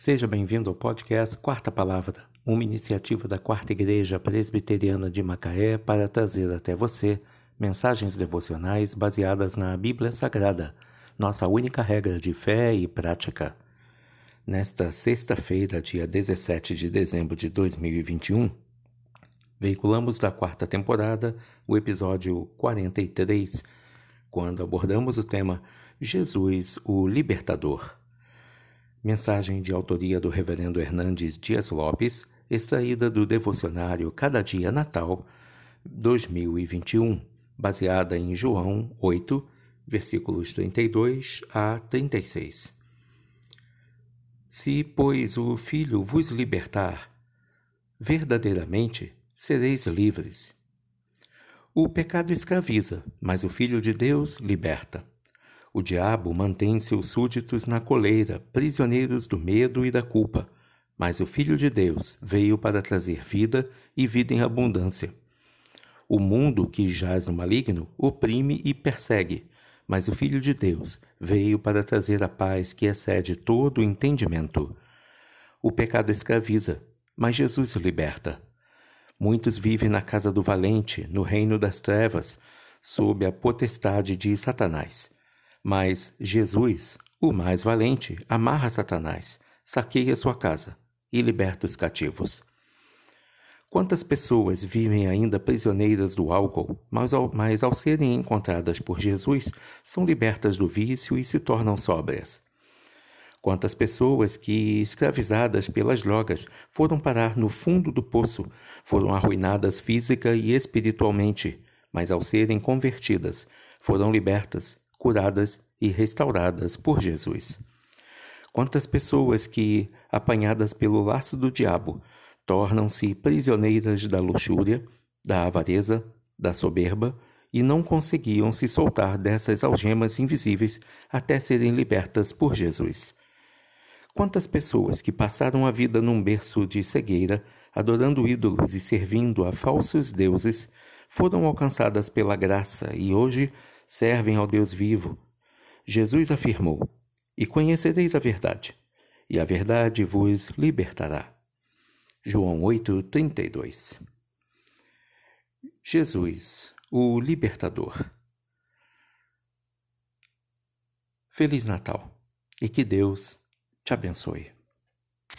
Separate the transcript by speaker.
Speaker 1: Seja bem-vindo ao podcast Quarta Palavra, uma iniciativa da Quarta Igreja Presbiteriana de Macaé para trazer até você mensagens devocionais baseadas na Bíblia Sagrada, nossa única regra de fé e prática. Nesta sexta-feira, dia 17 de dezembro de 2021, veiculamos da quarta temporada o episódio 43, quando abordamos o tema Jesus, o Libertador. Mensagem de autoria do Reverendo Hernandes Dias Lopes, extraída do devocionário Cada Dia Natal 2021, baseada em João 8, versículos 32 a 36. Se, pois, o Filho vos libertar, verdadeiramente sereis livres. O pecado escraviza, mas o Filho de Deus liberta. O diabo mantém seus súditos na coleira, prisioneiros do medo e da culpa. Mas o Filho de Deus veio para trazer vida e vida em abundância. O mundo que jaz no maligno oprime e persegue, mas o Filho de Deus veio para trazer a paz que excede todo o entendimento. O pecado escraviza, mas Jesus liberta. Muitos vivem na casa do valente, no reino das trevas, sob a potestade de Satanás. Mas Jesus, o mais valente, amarra Satanás, saqueia sua casa e liberta os cativos. Quantas pessoas vivem ainda prisioneiras do álcool, mas ao, mas ao serem encontradas por Jesus, são libertas do vício e se tornam sóbrias? Quantas pessoas que, escravizadas pelas drogas, foram parar no fundo do poço, foram arruinadas física e espiritualmente, mas ao serem convertidas, foram libertas curadas e restauradas por Jesus. Quantas pessoas que, apanhadas pelo laço do diabo, tornam-se prisioneiras da luxúria, da avareza, da soberba e não conseguiam se soltar dessas algemas invisíveis até serem libertas por Jesus. Quantas pessoas que passaram a vida num berço de cegueira, adorando ídolos e servindo a falsos deuses, foram alcançadas pela graça e hoje servem ao Deus vivo. Jesus afirmou: E conhecereis a verdade, e a verdade vos libertará. João 8:32. Jesus, o libertador. Feliz Natal e que Deus te abençoe.